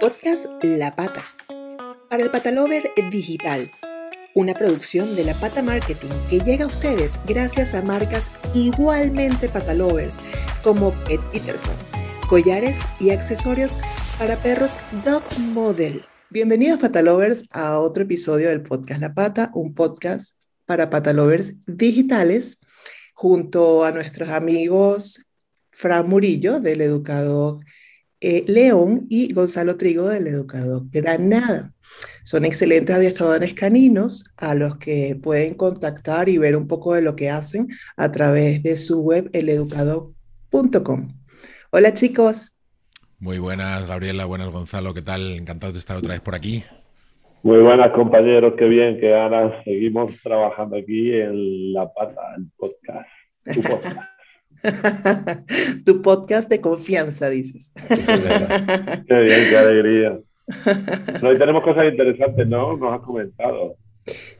Podcast La Pata. Para el Patalover Digital. Una producción de La Pata Marketing que llega a ustedes gracias a marcas igualmente patalovers como Pet Peterson, collares y accesorios para perros Dog Model. Bienvenidos patalovers a otro episodio del podcast La Pata, un podcast para patalovers digitales junto a nuestros amigos Fran Murillo del Educador eh, León y Gonzalo Trigo del Educador Granada. Son excelentes adiestradores caninos a los que pueden contactar y ver un poco de lo que hacen a través de su web eleducador.com. Hola chicos. Muy buenas Gabriela, buenas Gonzalo, ¿qué tal? Encantado de estar otra vez por aquí. Muy buenas compañeros, qué bien que ahora seguimos trabajando aquí en La Pata, el podcast. tu podcast de confianza, dices. qué bien, qué alegría. Hoy tenemos cosas interesantes, ¿no? Nos has comentado.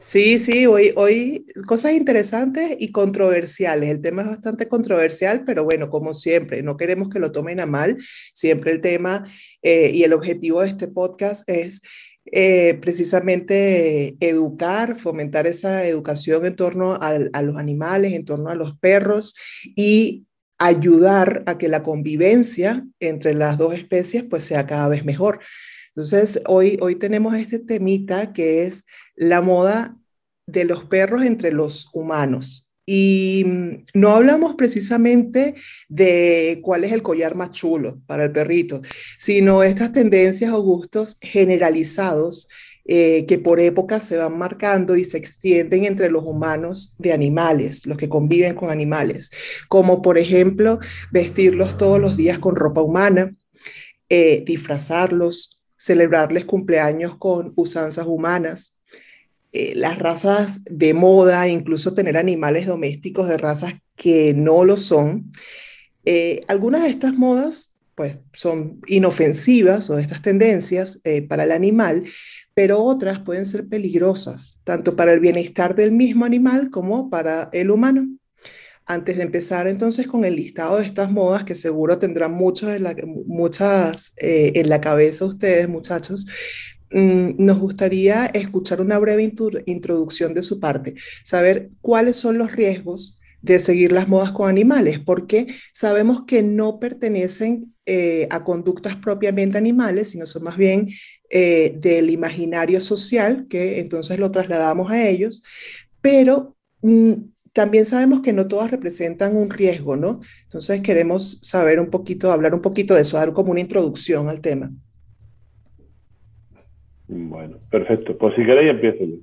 Sí, sí, hoy, hoy cosas interesantes y controversiales. El tema es bastante controversial, pero bueno, como siempre, no queremos que lo tomen a mal. Siempre el tema eh, y el objetivo de este podcast es eh, precisamente educar, fomentar esa educación en torno a, los animales, en torno a los perros y ayudar a que la convivencia entre las dos especies pues sea cada vez mejor. Entonces, hoy, hoy tenemos este temita que es la moda de los perros entre los humanos. Y mm, no hablamos precisamente de cuál es el collar más chulo para el perrito, sino estas tendencias o gustos generalizados eh, que por épocas se van marcando y se extienden entre los humanos de animales, los que conviven con animales, como por ejemplo vestirlos todos los días con ropa humana, eh, disfrazarlos, celebrarles cumpleaños con usanzas humanas, eh, las razas de moda, incluso tener animales domésticos de razas que no lo son. Eh, algunas de estas modas pues son inofensivas o estas tendencias eh, para el animal, pero otras pueden ser peligrosas, tanto para el bienestar del mismo animal como para el humano. Antes de empezar entonces con el listado de estas modas, que seguro tendrán muchos muchas en la cabeza ustedes, muchachos, nos gustaría escuchar una breve introducción de su parte, saber cuáles son los riesgos de seguir las modas con animales, porque sabemos que no pertenecen eh, a conductas propiamente animales, sino son más bien eh, del imaginario social, que entonces lo trasladamos a ellos, pero mm, también sabemos que no todas representan un riesgo, ¿no? Entonces queremos saber un poquito, hablar un poquito de eso, dar como una introducción al tema. Bueno, perfecto. Pues si queréis, empiezo yo.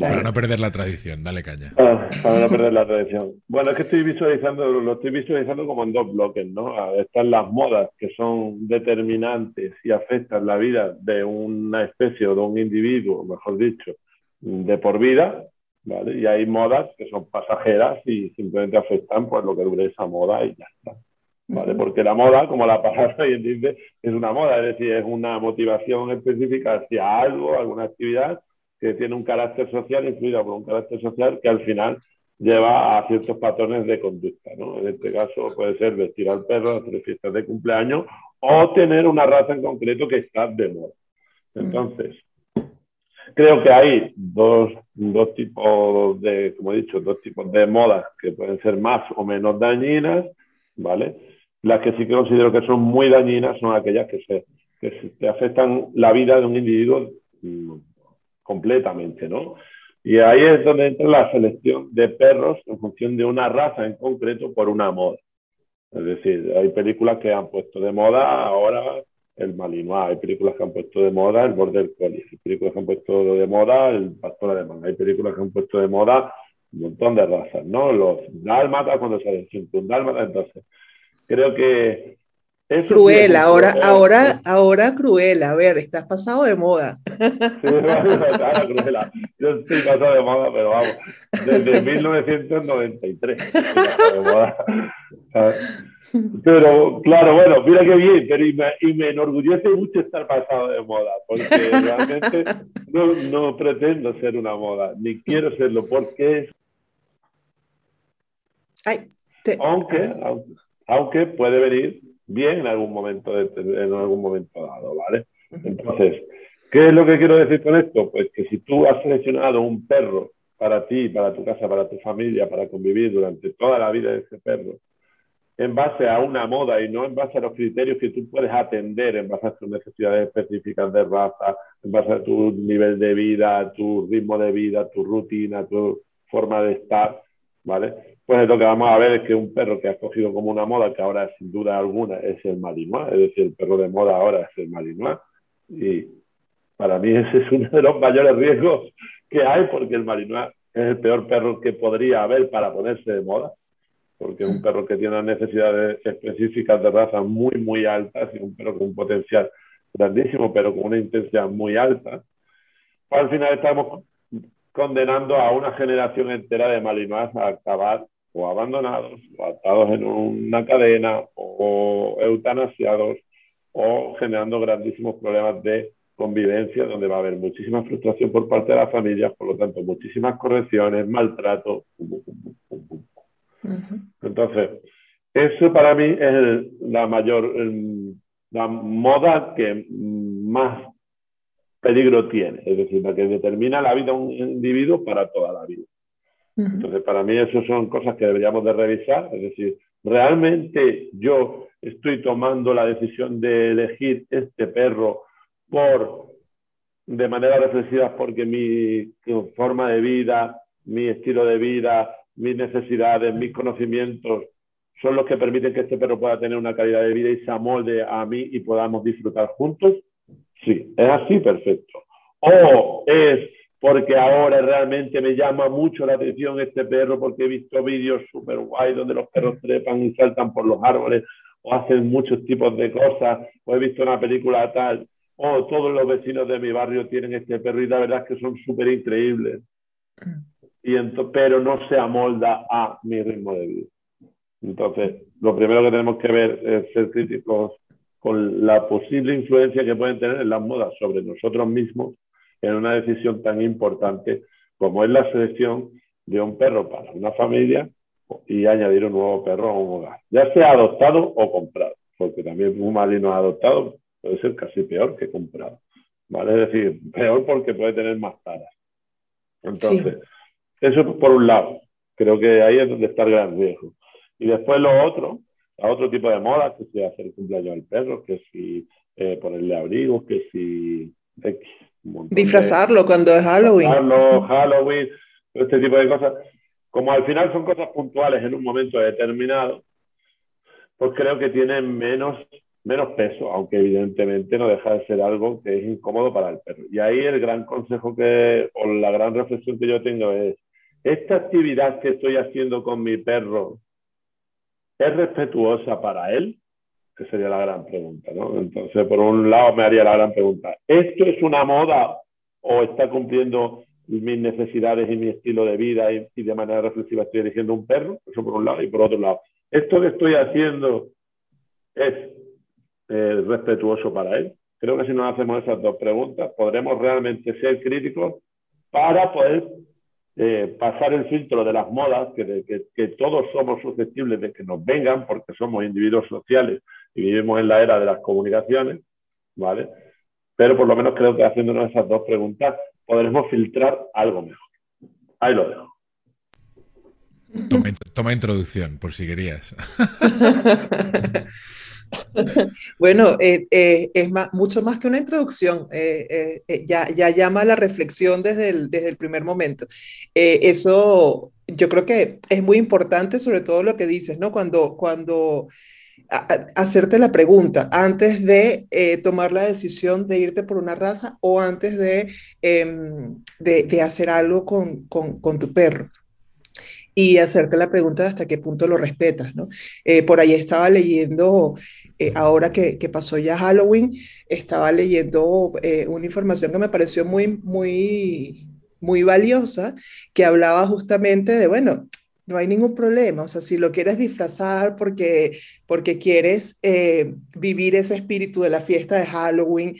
Para no perder la tradición, dale caña. Ah, para no perder la tradición. Bueno, es que estoy visualizando, lo estoy visualizando como en dos bloques, ¿no? Ah, están las modas que son determinantes y afectan la vida de una especie o de un individuo, mejor dicho, de por vida, ¿vale? Y hay modas que son pasajeras y simplemente afectan pues lo que dure esa moda y ya está. ¿Vale? Porque la moda, como la palabra bien dice, es una moda, es decir, es una motivación específica hacia algo, alguna actividad que tiene un carácter social, influida por un carácter social que al final lleva a ciertos patrones de conducta, ¿no? En este caso puede ser vestir al perro, hacer fiestas de cumpleaños o tener una raza en concreto que está de moda. Entonces, creo que hay dos, dos tipos de, como he dicho, dos tipos de modas que pueden ser más o menos dañinas, ¿vale? Las que sí que considero que son muy dañinas son aquellas que, se, que afectan la vida de un individuo completamente, ¿no? Y ahí es donde entra la selección de perros en función de una raza en concreto por una moda. Es decir, hay películas que han puesto de moda ahora el Malinois, hay películas que han puesto de moda el Border Collie, hay películas que han puesto de moda el Pastor Alemán, hay películas que han puesto de moda un montón de razas, ¿no? Los dálmatas cuando se un dálmata, entonces Creo que... Es cruel, ahora, ahora, ahora cruel. A ver, estás pasado de moda. Sí. Yo estoy pasado de moda, pero vamos, desde 1993. Pero claro, bueno, mira qué bien, pero y me, y me, enorgullece mucho estar pasado de moda, porque realmente no, no pretendo ser una moda, ni quiero serlo, porque es... Ay, aunque, aunque, aunque puede venir bien en algún momento, en algún momento dado, ¿vale? Entonces, ¿qué es lo que quiero decir con esto? Pues que si tú has seleccionado un perro para ti, para tu casa, para tu familia, para convivir durante toda la vida de ese perro, en base a una moda y no en base a los criterios que tú puedes atender en base a tus necesidades específicas de raza, en base a tu nivel de vida, tu ritmo de vida, tu rutina, tu forma de estar, ¿vale? Pues lo que vamos a ver es que un perro que has cogido como una moda, que ahora sin duda alguna es el Malinois, es decir, el perro de moda ahora es el Malinois, y para mí ese es uno de los mayores riesgos que hay, porque el Malinois es el peor perro que podría haber para ponerse de moda porque es un perro que tiene necesidades específicas de raza muy, muy altas y un perro con un potencial grandísimo, pero con una intensidad muy alta, pues al final estamos condenando a una generación entera de malinois a acabar o abandonados, o atados en una cadena, o eutanasiados, o generando grandísimos problemas de convivencia, donde va a haber muchísima frustración por parte de las familias, por lo tanto, muchísimas correcciones, maltrato, entonces, eso para mí es la mayor, la moda que más peligro tiene, es decir, la que determina la vida de un individuo para toda la vida. Entonces, para mí eso son cosas que deberíamos de revisar, es decir, realmente yo estoy tomando la decisión de elegir este perro por de manera reflexiva porque mi forma de vida, mi estilo de vida, mis necesidades, mis conocimientos son los que permiten que este perro pueda tener una calidad de vida y se amolde a mí y podamos disfrutar juntos? Sí, es así, perfecto. O es porque ahora realmente me llama mucho la atención este perro porque he visto vídeos súper guay donde los perros trepan y saltan por los árboles o hacen muchos tipos de cosas, o he visto una película tal, o todos los vecinos de mi barrio tienen este perro y la verdad es que son súper increíbles y pero no se amolda a mi ritmo de vida. Entonces, lo primero que tenemos que ver es ser críticos con la posible influencia que pueden tener las modas sobre nosotros mismos en una decisión tan importante como es la selección de un perro para una familia y añadir un nuevo perro a un hogar, ya sea adoptado o comprado, porque también un malino adoptado puede ser casi peor que comprado, ¿vale? Es decir, peor porque puede tener más taras. Entonces, eso por un lado. Creo que ahí es donde está el gran riesgo. Y después lo otro, a otro tipo de moda, que si hacer cumpleaños al perro, que si eh, ponerle abrigos, que si... Disfrazarlo cuando es Halloween. Halloween, este tipo de cosas. Como al final son cosas puntuales en un momento determinado, pues creo que tienen menos, menos peso, aunque evidentemente no deja de ser algo que es incómodo para el perro. Y ahí el gran consejo que, o la gran reflexión que yo tengo es, esta actividad que estoy haciendo con mi perro es respetuosa para él, que sería la gran pregunta, ¿no? Entonces, por un lado me haría la gran pregunta, ¿esto es una moda o está cumpliendo mis necesidades y mi estilo de vida y, de manera reflexiva estoy eligiendo un perro? Eso por un lado. Y por otro lado, ¿esto que estoy haciendo es eh, respetuoso para él? Creo que si nos hacemos esas dos preguntas, podremos realmente ser críticos para poder eh, pasar el filtro de las modas, que, que, todos somos susceptibles de que nos vengan porque somos individuos sociales y vivimos en la era de las comunicaciones, ¿vale? Pero por lo menos creo que haciéndonos esas dos preguntas podremos filtrar algo mejor. Ahí lo dejo. Toma, introducción, por si querías. bueno, eh, eh, es mucho más que una introducción, eh, ya, ya, llama a la reflexión desde el, desde el primer momento. eso yo creo que es muy importante, sobre todo lo que dices, ¿no? Cuando, cuando hacerte la pregunta antes de tomar la decisión de irte por una raza o antes de, em, de, hacer algo con, con, tu perro y hacerte la pregunta de hasta qué punto lo respetas, ¿no? por ahí estaba leyendo eh, ahora que, pasó ya Halloween, estaba leyendo eh, una información que me pareció muy, muy, muy valiosa, que hablaba justamente de, bueno, no hay ningún problema, o sea, si lo quieres disfrazar porque, porque quieres eh, vivir ese espíritu de la fiesta de Halloween,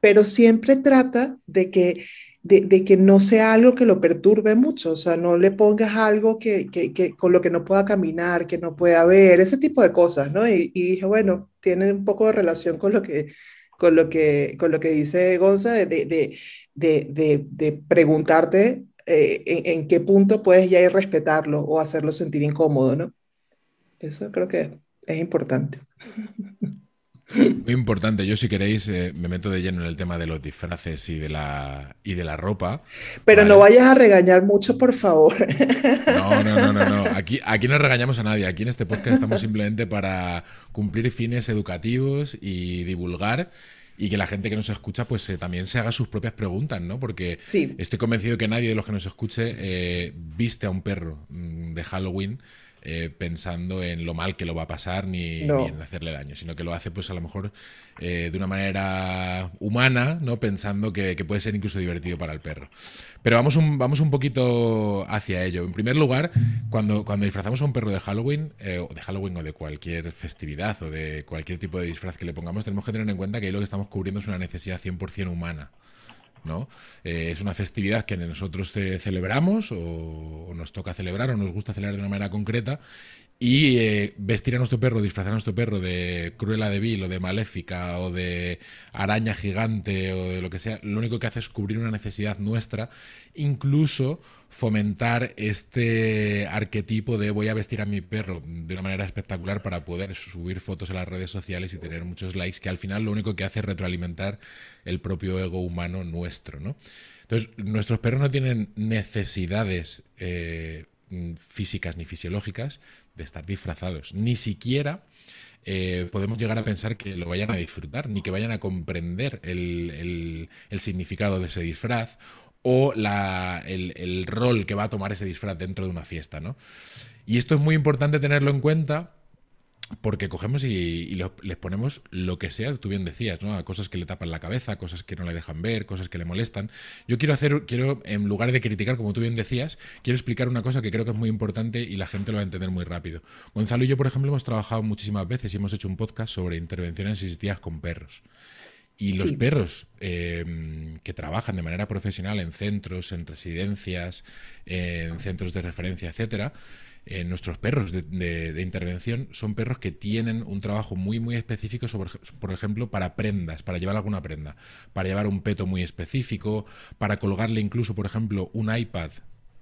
pero siempre trata de que de, que no sea algo que lo perturbe mucho, o sea, no le pongas algo que, que, con lo que no pueda caminar, que no pueda ver, ese tipo de cosas, ¿no? Y, dije, bueno, tiene un poco de relación con lo que, con lo que, con lo que dice Gonza, de, de, de preguntarte eh, en, en, qué punto puedes ya ir respetarlo o hacerlo sentir incómodo, ¿no? Eso creo que es importante. Muy importante. Yo, si queréis, eh, me meto de lleno en el tema de los disfraces y de la, y de la ropa. Pero no vayas a regañar mucho, por favor. No, no, no, no. Aquí, aquí no regañamos a nadie. Aquí en este podcast estamos simplemente para cumplir fines educativos y divulgar y que la gente que nos escucha pues eh, también se haga sus propias preguntas, ¿no? Porque estoy convencido que nadie de los que nos escuche eh, viste a un perro mm, de Halloween eh, pensando en lo mal que lo va a pasar ni, en hacerle daño, sino que lo hace pues a lo mejor eh, de una manera humana, ¿no? pensando que, puede ser incluso divertido para el perro. Pero vamos un, vamos un poquito hacia ello. En primer lugar, cuando, cuando disfrazamos a un perro de Halloween, eh, o de Halloween o de cualquier festividad o de cualquier tipo de disfraz que le pongamos, tenemos que tener en cuenta que ahí lo que estamos cubriendo es una necesidad 100% humana. ¿No? Eh, es una festividad que nosotros celebramos o, nos toca celebrar o nos gusta celebrar de una manera concreta y eh, vestir a nuestro perro, disfrazar a nuestro perro de Cruella de Vil o de Maléfica o de araña gigante o de lo que sea, lo único que hace es cubrir una necesidad nuestra, incluso fomentar este arquetipo de voy a vestir a mi perro de una manera espectacular para poder subir fotos a las redes sociales y tener muchos likes, que al final lo único que hace es retroalimentar el propio ego humano nuestro, ¿no? Entonces, nuestros perros no tienen necesidades eh, físicas ni fisiológicas de estar disfrazados. Ni siquiera eh, podemos llegar a pensar que lo vayan a disfrutar, ni que vayan a comprender el, significado de ese disfraz o el, el, rol que va a tomar ese disfraz dentro de una fiesta. ¿no? Y esto es muy importante tenerlo en cuenta porque cogemos y, les ponemos lo que sea, tú bien decías, ¿no? Cosas que le tapan la cabeza, cosas que no le dejan ver, cosas que le molestan. Yo quiero hacer, quiero, en lugar de criticar, como tú bien decías, quiero explicar una cosa que creo que es muy importante y la gente lo va a entender muy rápido. Gonzalo y yo, por ejemplo, hemos trabajado muchísimas veces y hemos hecho un podcast sobre intervenciones asistidas con perros. Y los perros eh, que trabajan de manera profesional en centros, en residencias, en centros de referencia, etcétera, eh, nuestros perros de, intervención son perros que tienen un trabajo muy, muy específico, sobre, por ejemplo, para prendas, para llevar alguna prenda, para llevar un peto muy específico, para colgarle incluso, por ejemplo, un iPad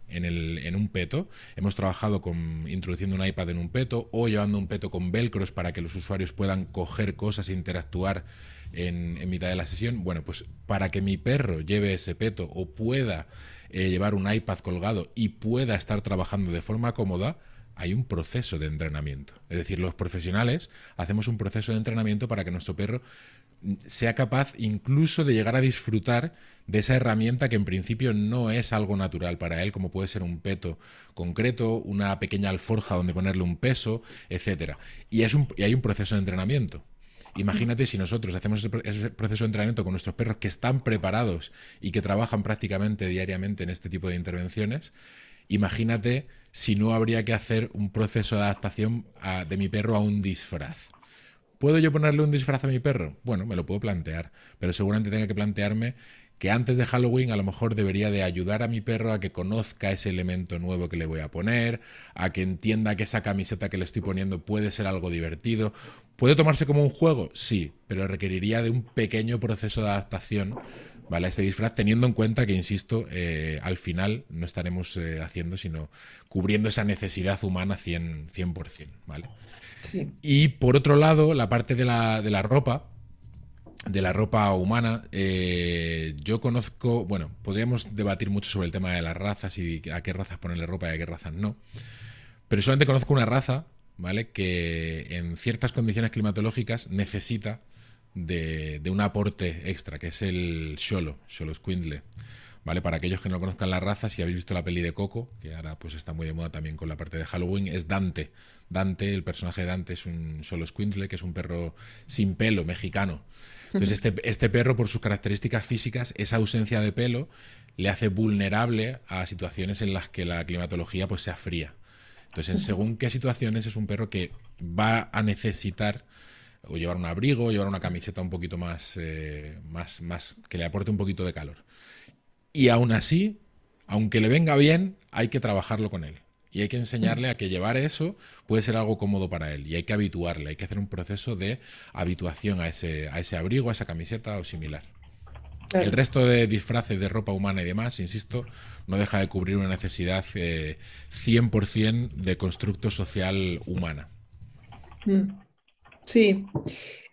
en, el, en, un peto. Hemos trabajado con introduciendo un iPad en un peto o llevando un peto con velcros para que los usuarios puedan coger cosas e interactuar en, mitad de la sesión. Bueno, pues para que mi perro lleve ese peto o pueda eh, llevar un iPad colgado y pueda estar trabajando de forma cómoda, hay un proceso de entrenamiento. Es decir, los profesionales hacemos un proceso de entrenamiento para que nuestro perro mm, sea capaz incluso de llegar a disfrutar de esa herramienta que en principio no es algo natural para él, como puede ser un peto concreto, una pequeña alforja donde ponerle un peso, etc. Y, es y hay un proceso de entrenamiento. Imagínate si nosotros hacemos ese proceso de entrenamiento con nuestros perros que están preparados y que trabajan prácticamente diariamente en este tipo de intervenciones. Imagínate si no habría que hacer un proceso de adaptación de mi perro a un disfraz. ¿Puedo yo ponerle un disfraz a mi perro? Bueno, me lo puedo plantear, pero seguramente tenga que plantearme que antes de Halloween a lo mejor debería de ayudar a mi perro a que conozca ese elemento nuevo que le voy a poner, a que entienda que esa camiseta que le estoy poniendo puede ser algo divertido. ¿Puede tomarse como un juego? Sí, pero requeriría de un pequeño proceso de adaptación ¿vale? a ese disfraz, teniendo en cuenta que, insisto, eh, al final no estaremos eh, haciendo, sino cubriendo esa necesidad humana 100%, 100% ¿vale? Y por otro lado, la parte de la, de la ropa, de la ropa humana, eh, yo conozco, bueno, podríamos debatir mucho sobre el tema de las razas y a qué razas ponerle ropa y a qué razas no, pero solamente conozco una raza, ¿vale? Que en ciertas condiciones climatológicas necesita de, un aporte extra, que es el Xolo, Xolo Squindle. ¿Vale? Para aquellos que no conozcan la raza, si habéis visto la peli de Coco, que ahora pues está muy de moda también con la parte de Halloween, es Dante. Dante, el personaje de Dante es un Xolo Squindle, que es un perro sin pelo, mexicano. Entonces, este, este, perro, por sus características físicas, esa ausencia de pelo le hace vulnerable a situaciones en las que la climatología pues, sea fría. Entonces, en según qué situaciones es un perro que va a necesitar o llevar un abrigo, o llevar una camiseta un poquito más, eh, más, más, que le aporte un poquito de calor. Y aún así, aunque le venga bien, hay que trabajarlo con él. Y hay que enseñarle a que llevar eso puede ser algo cómodo para él. Y hay que habituarle, hay que hacer un proceso de habituación a ese, a ese abrigo, a esa camiseta o similar. El resto de disfraces de ropa humana y demás, insisto, no deja de cubrir una necesidad 100% eh, de constructo social humana. Mm. Sí,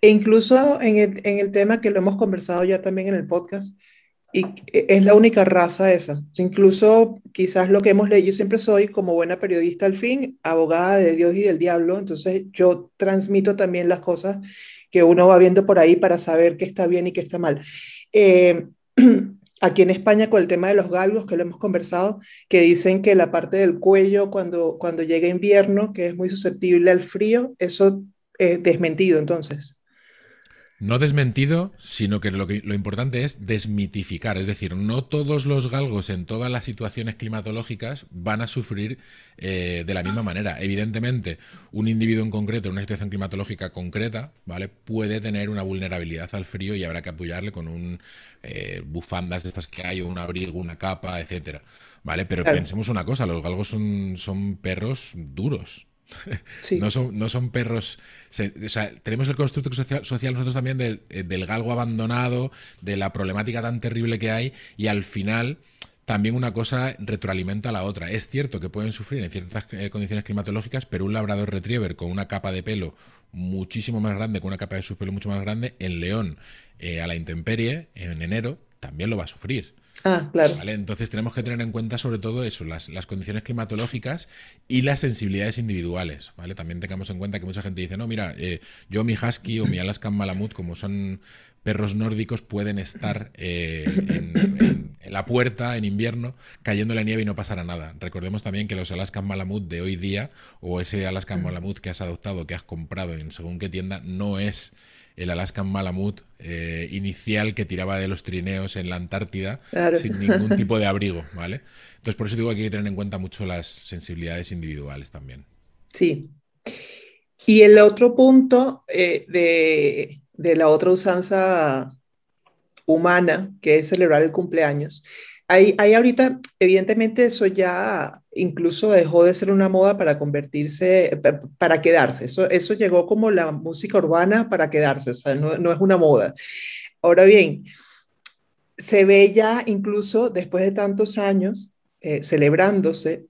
e incluso en el, en el, tema que lo hemos conversado ya también en el podcast, y es la única raza esa. Incluso quizás lo que hemos leído, yo siempre soy como buena periodista al fin, abogada de Dios y del diablo, entonces yo transmito también las cosas que uno va viendo por ahí para saber qué está bien y qué está mal. Eh, aquí en España con el tema de los galgos, que lo hemos conversado, que dicen que la parte del cuello cuando, cuando llega invierno, que es muy susceptible al frío, eso es desmentido entonces. No desmentido, sino que lo, que lo importante es desmitificar. Es decir, no todos los galgos en todas las situaciones climatológicas van a sufrir eh, de la misma manera. Evidentemente, un individuo en concreto, en una situación climatológica concreta, ¿vale? Puede tener una vulnerabilidad al frío y habrá que apoyarle con un eh, bufandas de estas que hay, o un abrigo, una capa, etcétera. ¿Vale? Pero pensemos una cosa, los galgos son, son perros duros. No, son, no son perros. tenemos el constructo social, nosotros también eh, del, galgo abandonado, de la problemática tan terrible que hay, y al final también una cosa retroalimenta a la otra. Es cierto que pueden sufrir en ciertas eh, condiciones climatológicas, pero un labrador retriever con una capa de pelo muchísimo más grande, con una capa de su pelo mucho más grande, en León, eh, a la intemperie, en enero, también lo va a sufrir. Ah, claro. Entonces tenemos que tener en cuenta sobre todo eso, las, condiciones climatológicas y las sensibilidades individuales. ¿vale? También tengamos en cuenta que mucha gente dice, no, mira, eh, yo mi husky o mi Alaskan Malamut, como son perros nórdicos, pueden estar eh, en, la puerta en invierno cayendo la nieve y no pasará nada. Recordemos también que los Alaskan Malamut de hoy día o ese Alaskan Malamut que has adoptado, que has comprado en según qué tienda, no es el Alaskan Malamut eh, inicial que tiraba de los trineos en la Antártida sin ningún tipo de abrigo, ¿vale? Entonces, por eso digo que hay que tener en cuenta mucho las sensibilidades individuales también. Sí. Y el otro punto eh, de, de la otra usanza humana, que es celebrar el cumpleaños, hay, ahorita, evidentemente, eso ya incluso dejó de ser una moda para convertirse, para quedarse. Eso, eso llegó como la música urbana para quedarse, o sea, no, es una moda. Ahora bien, se ve ya incluso después de tantos años eh, celebrándose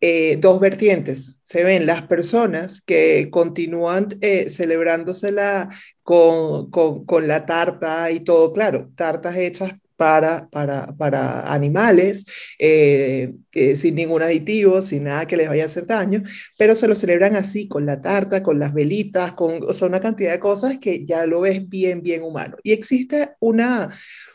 eh, dos vertientes. Se ven las personas que continúan eh, celebrándosela con, con, con, la tarta y todo, claro, tartas hechas para, para, para animales, eh, eh, sin ningún aditivo, sin nada que les vaya a hacer daño, pero se lo celebran así, con la tarta, con las velitas, con o una cantidad de cosas que ya lo ves bien, bien humano. Y existe una,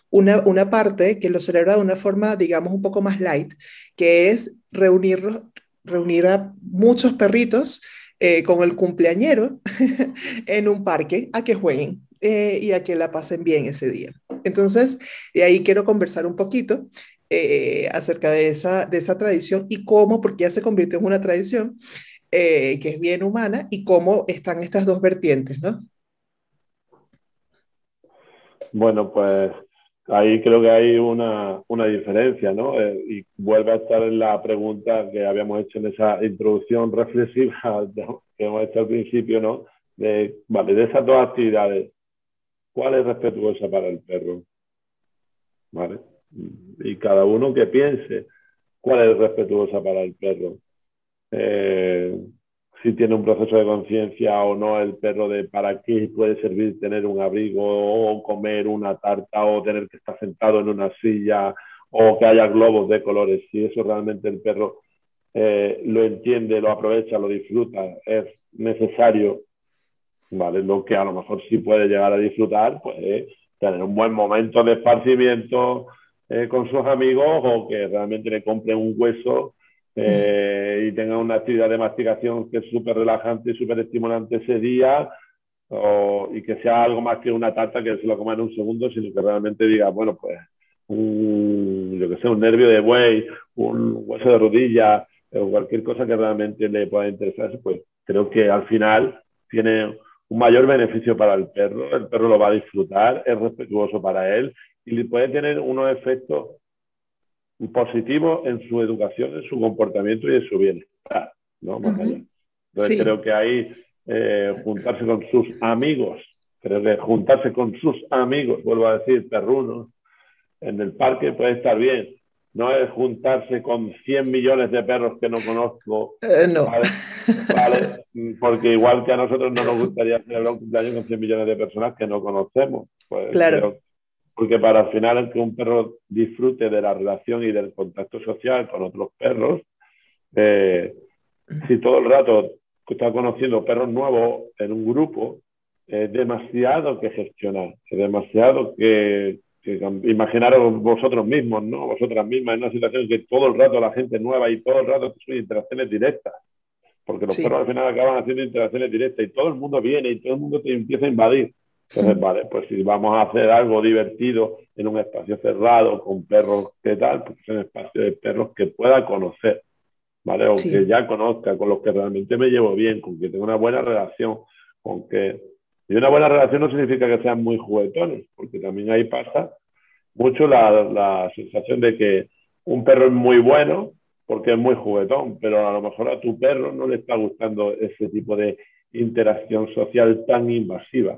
una, una parte que lo celebra de una forma, digamos, un poco más light, que es reunir, reunir a muchos perritos eh, con el cumpleañero en un parque a que jueguen. Eh, y a que la pasen bien ese día. Entonces, de ahí quiero conversar un poquito eh, acerca de esa, de esa tradición y cómo, porque ya se convirtió en una tradición eh, que es bien humana y cómo están estas dos vertientes, ¿no? Bueno, pues ahí creo que hay una, una diferencia, ¿no? y vuelve a estar en la pregunta que habíamos hecho en esa introducción reflexiva que hemos hecho al principio, ¿no? De, vale, de esas dos actividades, cuál es respetuosa para el perro. ¿Vale? Y cada uno que piense cuál es respetuosa para el perro. Eh, si tiene un proceso de conciencia o no el perro de para qué puede servir tener un abrigo o comer una tarta o tener que estar sentado en una silla o que haya globos de colores. Si eso realmente el perro eh, lo entiende, lo aprovecha, lo disfruta, es necesario ¿vale? Lo que a lo mejor sí puede llegar a disfrutar, pues tener un buen momento de esparcimiento eh, con sus amigos o que realmente le compre un hueso eh, y tenga una actividad de masticación que es súper relajante y súper estimulante ese día o, y que sea algo más que una tarta que se lo coma en un segundo, sino que realmente diga, bueno, pues un, yo que sé, un nervio de buey, un hueso de rodilla o cualquier cosa que realmente le pueda interesar, pues creo que al final tiene un mayor beneficio para el perro, el perro lo va a disfrutar, es respetuoso para él y puede tener unos efectos positivo en su educación, en su comportamiento y en su bienestar, ¿no? Más allá. Entonces creo que ahí eh, juntarse con sus amigos, creo que juntarse con sus amigos, vuelvo a decir, perrunos, en el parque puede estar bien. No es juntarse con 100 millones de perros que no conozco. Eh, no. ¿vale? Porque igual que a nosotros no nos gustaría celebrar un cumpleaños con 100 millones de personas que no conocemos. Pues claro. porque para al final que un perro disfrute de la relación y del contacto social con otros perros, eh, si todo el rato está conociendo perros nuevos en un grupo, es demasiado que gestionar, es demasiado que, imaginaros vosotros mismos, ¿no? Vosotras mismas en una situación que todo el rato la gente nueva y todo el rato son interacciones directas, porque los perros al final acaban haciendo interacciones directas y todo el mundo viene y todo el mundo te empieza a invadir. Entonces, vale, pues si vamos a hacer algo divertido en un espacio cerrado con perros, ¿qué tal? Pues un espacio de perros que pueda conocer, ¿vale? O que ya conozca, con los que realmente me llevo bien, con que tenga una buena relación, con que y una buena relación no significa que sean muy juguetones, porque también ahí pasa mucho la, sensación de que un perro es muy bueno porque es muy juguetón, pero a lo mejor a tu perro no le está gustando ese tipo de interacción social tan invasiva.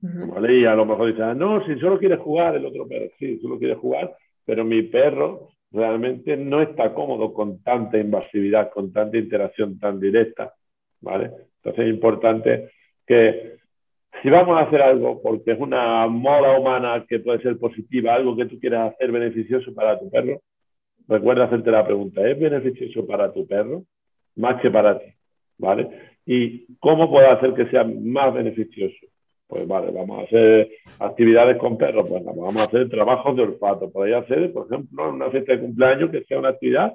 ¿vale? Y a lo mejor dices, ah, no, si solo quiere jugar el otro perro, sí, solo quiere jugar, pero mi perro realmente no está cómodo con tanta invasividad, con tanta interacción tan directa. ¿vale? Entonces es importante que si vamos a hacer algo porque es una moda humana que puede ser positiva, algo que tú quieras hacer beneficioso para tu perro, recuerda hacerte la pregunta, ¿es beneficioso para tu perro más que para ti? ¿Vale? ¿Y cómo puedo hacer que sea más beneficioso? Pues vale, vamos a hacer actividades con perros, pues vamos a hacer trabajos de olfato. Podría hacer, por ejemplo, una fiesta de cumpleaños que sea una actividad,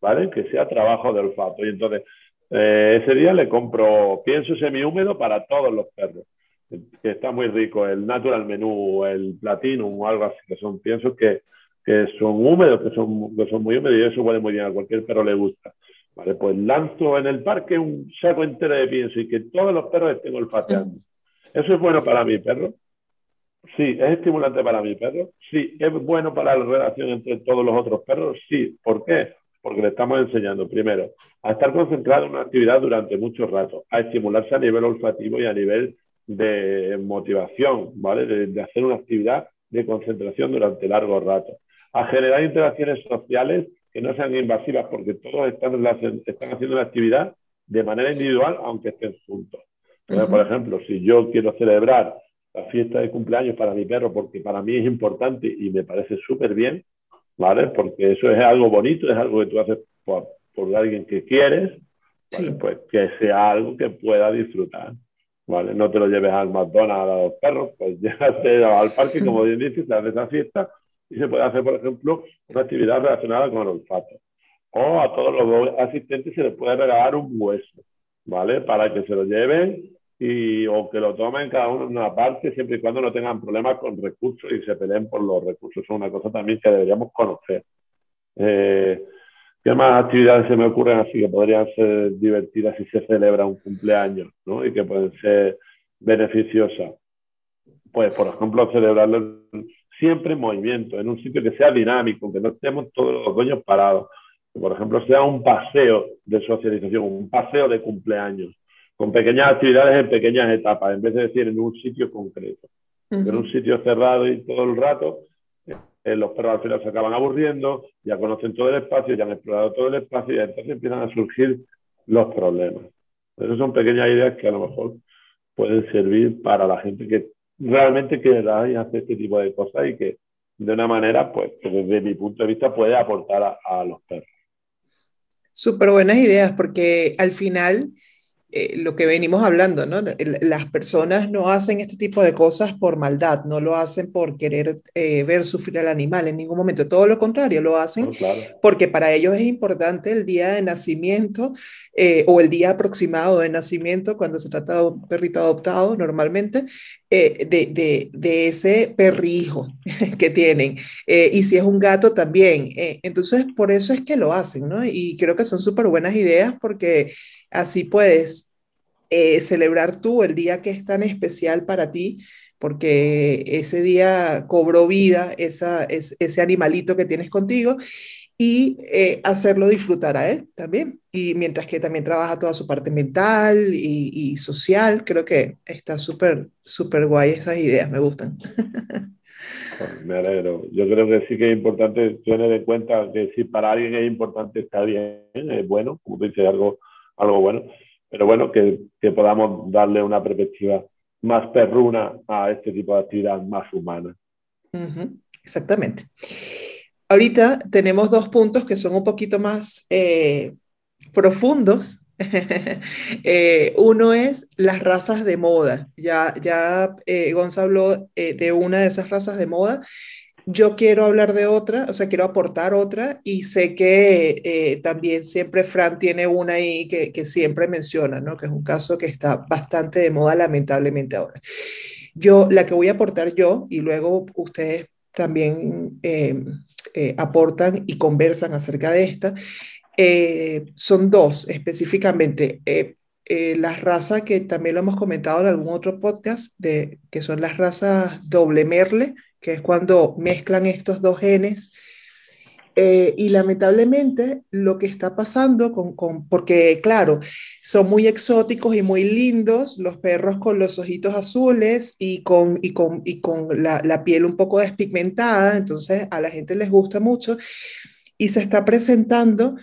¿vale? Que sea trabajo de olfato. Y entonces, eh, ese día le compro pienso semi-húmedo para todos los perros que está muy rico, el Natural Menú, el Platinum o algo así, que son piensos que, que son húmedos, que son, que son muy húmedos y eso huele muy bien, a cualquier perro le gusta. Vale, pues lanzo en el parque un saco entero de pienso y que todos los perros estén olfateando. ¿Eso es bueno para mi perro? Sí. ¿Es estimulante para mi perro? Sí. ¿Es bueno para la relación entre todos los otros perros? Sí. ¿Por qué? Porque le estamos enseñando, primero, a estar concentrado en una actividad durante mucho rato, a estimularse a nivel olfativo y a nivel de motivación, ¿vale? De, hacer una actividad de concentración durante largo rato. A generar interacciones sociales que no sean invasivas, porque todos están, están haciendo una actividad de manera individual, aunque estén juntos. Por ejemplo, si yo quiero celebrar la fiesta de cumpleaños para mi perro, porque para mí es importante y me parece súper bien, ¿vale? Porque eso es algo bonito, es algo que tú haces por, por alguien que quieres, pues que sea algo que pueda disfrutar. ¿Vale? No te lo lleves al McDonald's a los perros, pues llévate al parque, como bien dices, te haces esa fiesta y se puede hacer, por ejemplo, una actividad relacionada con el olfato. O a todos los asistentes se les puede regalar un hueso, ¿vale? Para que se lo lleven y, o que lo tomen cada uno en una parte, siempre y cuando no tengan problemas con recursos y se peleen por los recursos. Es una cosa también que deberíamos conocer. Eh, ¿Qué más actividades se me ocurren así que podrían ser divertidas si se celebra un cumpleaños ¿no? y que pueden ser beneficiosas? Pues, por ejemplo, celebrarlo siempre en movimiento, en un sitio que sea dinámico, que no estemos todos los dueños parados. Que, por ejemplo, sea un paseo de socialización, un paseo de cumpleaños, con pequeñas actividades en pequeñas etapas, en vez de decir en un sitio concreto. En un sitio cerrado y todo el rato, eh, los perros al final se acaban aburriendo, ya conocen todo el espacio, ya han explorado todo el espacio y entonces empiezan a surgir los problemas. Esas son pequeñas ideas que a lo mejor pueden servir para la gente que realmente quiera hacer este tipo de cosas y que de una manera, pues, desde mi punto de vista puede aportar a los perros. Súper buenas ideas, porque al final eh, lo que venimos hablando, ¿no? Las personas no hacen este tipo de cosas por maldad, no lo hacen por querer eh, ver sufrir al animal en ningún momento, todo lo contrario, lo hacen porque para ellos es importante el día de nacimiento eh, o el día aproximado de nacimiento, cuando se trata de un perrito adoptado normalmente, de, de, ese perrijo que tienen. y si es un gato también. entonces, por eso es que lo hacen, ¿no? Y creo que son súper buenas ideas porque así puedes eh, celebrar tú el día que es tan especial para ti, porque ese día cobró vida esa, ese animalito que tienes contigo y eh, hacerlo disfrutar a él también. Y mientras que también trabaja toda su parte mental y, social, creo que está súper, súper guay esas ideas, me gustan. Me alegro. Yo creo que sí que es importante tener en cuenta que si para alguien es importante está bien, es bueno, como tú dices, algo, algo bueno, pero bueno, que, que podamos darle una perspectiva más perruna a este tipo de actividad más humana. Exactamente. Ahorita tenemos dos puntos que son un poquito más eh, profundos. Eh, uno es las razas de moda. Ya, ya eh, habló de una de esas razas de moda. Yo quiero hablar de otra, o sea, quiero aportar otra y sé que también siempre Fran tiene una ahí que, que siempre menciona, ¿no? Que es un caso que está bastante de moda lamentablemente ahora. Yo, la que voy a aportar yo y luego ustedes también eh, eh, aportan y conversan acerca de esta, eh, son dos específicamente. las razas que también lo hemos comentado en algún otro podcast, de, que son las razas doble merle, que es cuando mezclan estos dos genes eh, y lamentablemente lo que está pasando con, con, porque claro, son muy exóticos y muy lindos los perros con los ojitos azules y con, y con, y con la, la piel un poco despigmentada, entonces a la gente les gusta mucho y se está presentando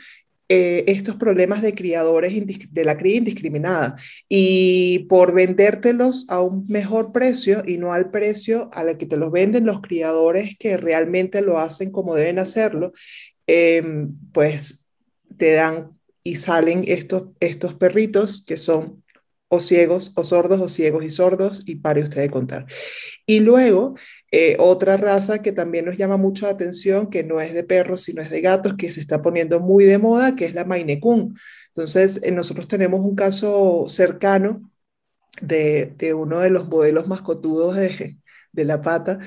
eh, estos problemas de criadores de la cría indiscriminada y por vendértelos a un mejor precio y no al precio a la que te los venden los criadores que realmente lo hacen como deben hacerlo, em, pues te dan y salen estos, estos perritos que son o ciegos o sordos o ciegos y sordos y pare usted de contar. Y luego, eh, otra raza que también nos llama mucho la atención, que no es de perros, sino es de gatos, que se está poniendo muy de moda, que es la Maine Coon. Entonces, eh, nosotros tenemos un caso cercano de, de, uno de los modelos mascotudos de, de la pata,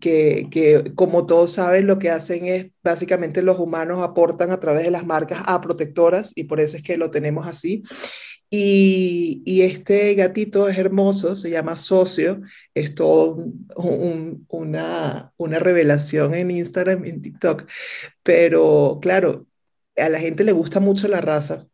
que, que, como todos saben, lo que hacen es básicamente los humanos aportan a través de las marcas a protectoras y por eso es que lo tenemos así. Y, este gatito es hermoso, se llama Socio, es todo una, una revelación en Instagram, en TikTok, pero claro, a la gente le gusta mucho la raza,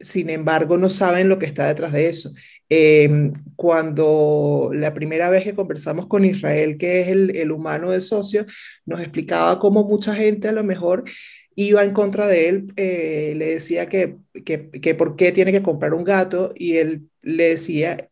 sin embargo no saben lo que está detrás de eso. Em, cuando la primera vez que conversamos con Israel, que es el, el humano de Socio, nos explicaba cómo mucha gente a lo mejor iba en contra de él, eh, le decía que, que, que, por qué tiene que comprar un gato y él le decía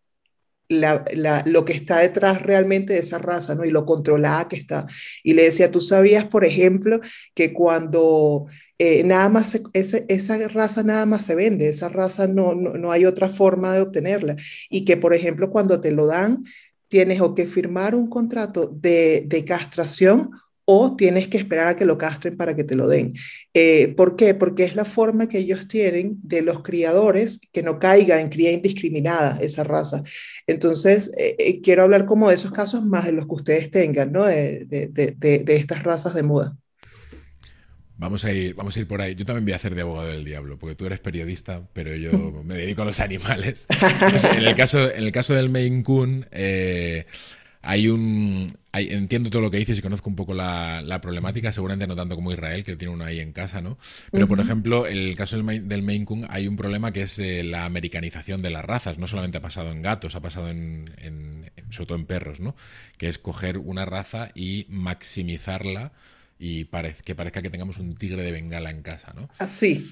la, la, lo que está detrás realmente de esa raza, ¿no? Y lo controlada que está. Y le decía, tú sabías, por ejemplo, que cuando eh, nada más, esa, esa raza nada más se vende, esa raza no, no, no hay otra forma de obtenerla. Y que, por ejemplo, cuando te lo dan, tienes que firmar un contrato de, de castración o tienes que esperar a que lo castren para que te lo den. Eh, ¿Por qué? Porque es la forma que ellos tienen de los criadores que no caiga en cría indiscriminada esa raza. Entonces, eh, eh, quiero hablar como de esos casos más de los que ustedes tengan, ¿no? De, de, de, de, estas razas de muda. Vamos a, ir, vamos a ir por ahí. Yo también voy a hacer de abogado del diablo, porque tú eres periodista, pero yo me dedico a los animales. en, el caso, en el caso del Maine Coon, hay un entiendo todo lo que dices y conozco un poco la, problemática, seguramente no tanto como Israel, que tiene uno ahí en casa, ¿no? Pero, por ejemplo, en el caso del, del Maine Coon hay un problema que es eh, la americanización de las razas. No solamente ha pasado en gatos, ha pasado en, en, sobre todo en perros, ¿no? Que es coger una raza y maximizarla y que parezca que tengamos un tigre de bengala en casa, ¿no? Así.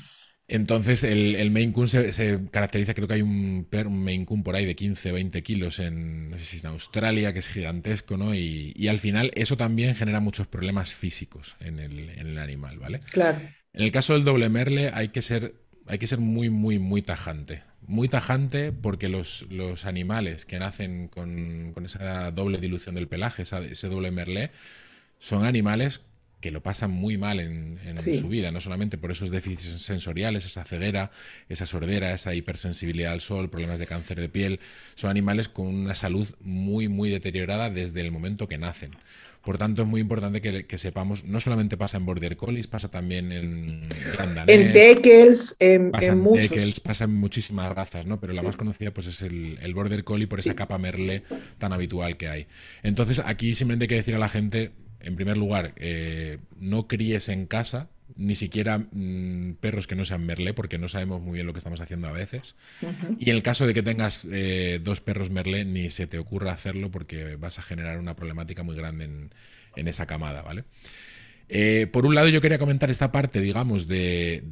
Entonces, el, el Maine Coon se, caracteriza, creo que hay un, un Maine Coon por ahí de 15, 20 kilos en, no sé si en Australia, que es gigantesco, ¿no? Y, y al final eso también genera muchos problemas físicos en el, en el, animal, ¿vale? Claro. En el caso del doble merle hay que ser, hay que ser muy, muy, muy tajante. Muy tajante porque los, los animales que nacen con, con, esa doble dilución del pelaje, esa, ese doble merle, son animales que lo pasan muy mal en, su vida, no solamente por esos déficits sensoriales, esa ceguera, esa sordera, esa hipersensibilidad al sol, problemas de cáncer de piel, son animales con una salud muy, muy deteriorada desde el momento que nacen. Por tanto, es muy importante que, sepamos, no solamente pasa en Border Collies, pasa también en En Deckels, en, pasa en, muchos. pasa en muchísimas razas, ¿no? Pero la más conocida pues es el, Border Collie por esa capa merle tan habitual que hay. Entonces, aquí simplemente hay que decir a la gente, en primer lugar, eh, no críes en casa, ni siquiera mm, perros que no sean merlé, porque no sabemos muy bien lo que estamos haciendo a veces. Y en el caso de que tengas eh, dos perros merlé, ni se te ocurra hacerlo porque vas a generar una problemática muy grande en, esa camada, ¿vale? Eh, por un lado, yo quería comentar esta parte, digamos, de,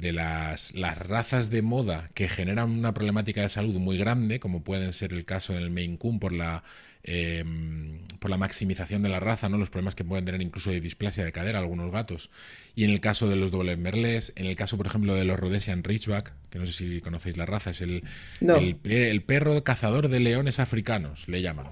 las, las, razas de moda que generan una problemática de salud muy grande, como pueden ser el caso del Maine Coon por la Em, por la maximización de la raza, ¿no? los problemas que pueden tener incluso de displasia de cadera algunos gatos. Y en el caso de los dobles merlés, en el caso, por ejemplo, de los Rhodesian Ridgeback, que no sé si conocéis la raza, es el, el, perro cazador de leones africanos, le llaman.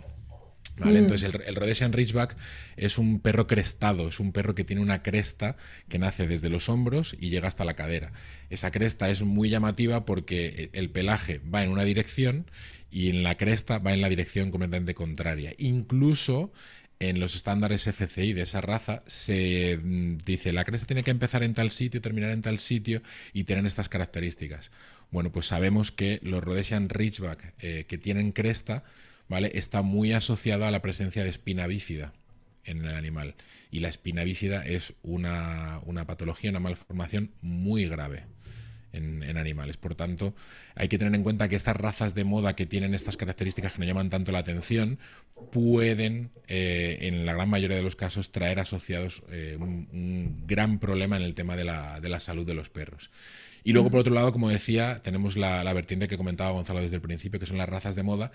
¿Vale? Mm. Entonces, el, el, Rhodesian Ridgeback es un perro crestado, es un perro que tiene una cresta que nace desde los hombros y llega hasta la cadera. Esa cresta es muy llamativa porque el pelaje va en una dirección y en la cresta va en la dirección completamente contraria. Incluso en los estándares FCI de esa raza se mm, dice la cresta tiene que empezar en tal sitio, terminar en tal sitio y tener estas características. Bueno, pues sabemos que los Rhodesian Ridgeback eh, que tienen cresta, ¿vale? Está muy asociado a la presencia de espina bífida en el animal. Y la espina bífida es una, una patología, una malformación muy grave en, animales. Por tanto, hay que tener en cuenta que estas razas de moda que tienen estas características que nos llaman tanto la atención pueden, eh, en la gran mayoría de los casos, traer asociados eh, un, gran problema en el tema de la, de la salud de los perros. Y luego, por otro lado, como decía, tenemos la, vertiente que comentaba Gonzalo desde el principio, que son las razas de moda,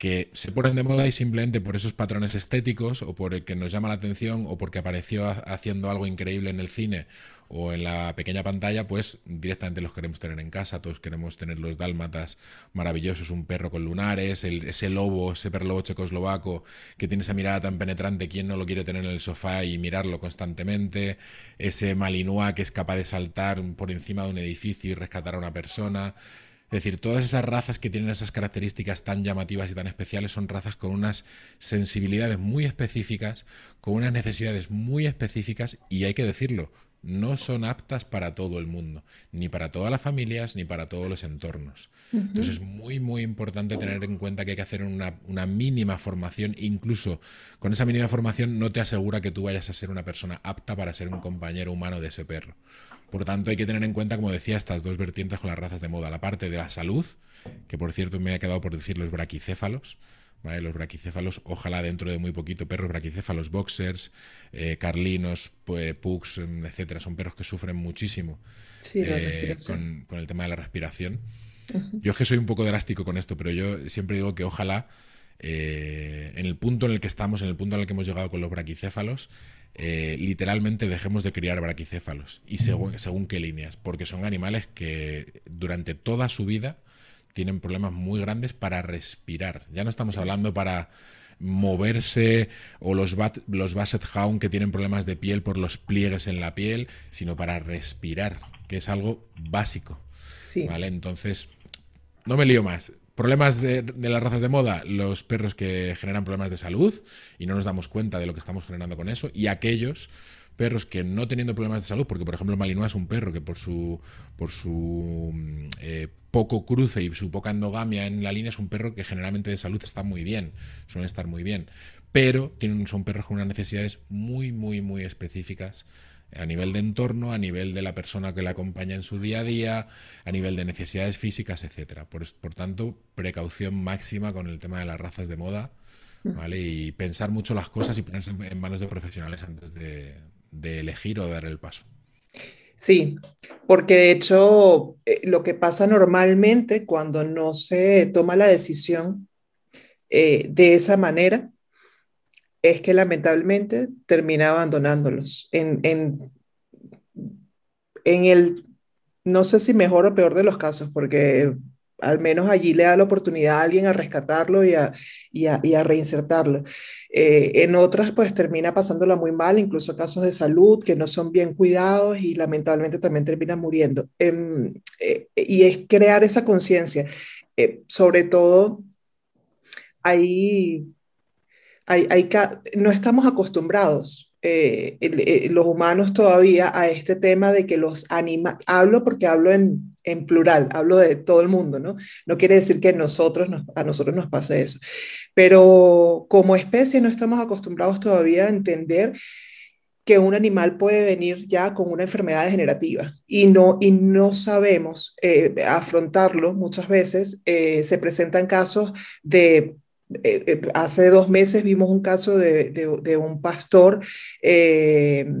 que se ponen de moda y simplemente por esos patrones estéticos o por el que nos llama la atención o porque apareció haciendo algo increíble en el cine o en la pequeña pantalla, pues directamente los queremos tener en casa, todos queremos tener los dálmatas maravillosos, un perro con lunares, ese lobo, ese perro lobo checoslovaco que tiene esa mirada tan penetrante, ¿quién no lo quiere tener en el sofá y mirarlo constantemente? Ese malinois que es capaz de saltar por encima de un edificio y rescatar a una persona. Es decir, todas esas razas que tienen esas características tan llamativas y tan especiales son razas con unas sensibilidades muy específicas, con unas necesidades muy específicas y hay que decirlo, no son aptas para todo el mundo, ni para todas las familias, ni para todos los entornos. Entonces es muy, muy importante tener en cuenta que hay que hacer una, una, mínima formación, incluso con esa mínima formación no te asegura que tú vayas a ser una persona apta para ser un compañero humano de ese perro. Por tanto, hay que tener en cuenta, como decía, estas dos vertientes con las razas de moda. La parte de la salud, que por cierto me ha quedado por decir los braquicéfalos. Los braquicéfalos, ojalá dentro de muy poquito, perros braquicéfalos, boxers, eh, carlinos, pues, pugs, etcétera, son perros que sufren muchísimo eh, con, el tema de la respiración. Yo es que soy un poco drástico con esto, pero yo siempre digo que ojalá eh, en el punto en el que estamos, en el punto en el que hemos llegado con los braquicéfalos, eh, literalmente dejemos de criar braquicéfalos. ¿Y según, según qué líneas? Porque son animales que durante toda su vida tienen problemas muy grandes para respirar. Ya no estamos hablando para moverse o los, los Basset Hound que tienen problemas de piel por los pliegues en la piel, sino para respirar, que es algo básico. ¿Vale? Entonces, no me lío más. Problemas de, las razas de moda, los perros que generan problemas de salud y no nos damos cuenta de lo que estamos generando con eso, y aquellos perros que no teniendo problemas de salud, porque por ejemplo Malinois es un perro que por su, por su mm, eh, poco cruce y su poca endogamia en la línea es un perro que generalmente de salud está muy bien, suelen estar muy bien, pero tienen, son perros con unas necesidades muy, muy, muy específicas a nivel de entorno, a nivel de la persona que la acompaña en su día a día, a nivel de necesidades físicas, etcétera. Por, tanto, precaución máxima con el tema de las razas de moda, ¿vale? Y pensar mucho las cosas y ponerse en manos de profesionales antes de, elegir o dar el paso. Sí, porque de hecho eh, lo que pasa normalmente cuando no se toma la decisión eh, de esa manera es que lamentablemente termina abandonándolos. En, en, el, no sé si mejor o peor de los casos, porque al menos allí le da la oportunidad a alguien a rescatarlo y a, y a, reinsertarlo. Eh, en otras, pues termina pasándola muy mal, incluso casos de salud que no son bien cuidados y lamentablemente también termina muriendo. Em, eh, y es crear esa conciencia. Eh, sobre todo, ahí, no estamos acostumbrados eh, eh, los humanos todavía a este tema de que los animales, hablo porque hablo en, en, plural, hablo de todo el mundo, ¿no? No quiere decir que nosotros a nosotros nos pase eso, pero como especie no estamos acostumbrados todavía a entender que un animal puede venir ya con una enfermedad degenerativa y no, y no sabemos eh, afrontarlo muchas veces. se presentan casos de eh, eh, hace dos meses vimos un caso de, de, un pastor eh,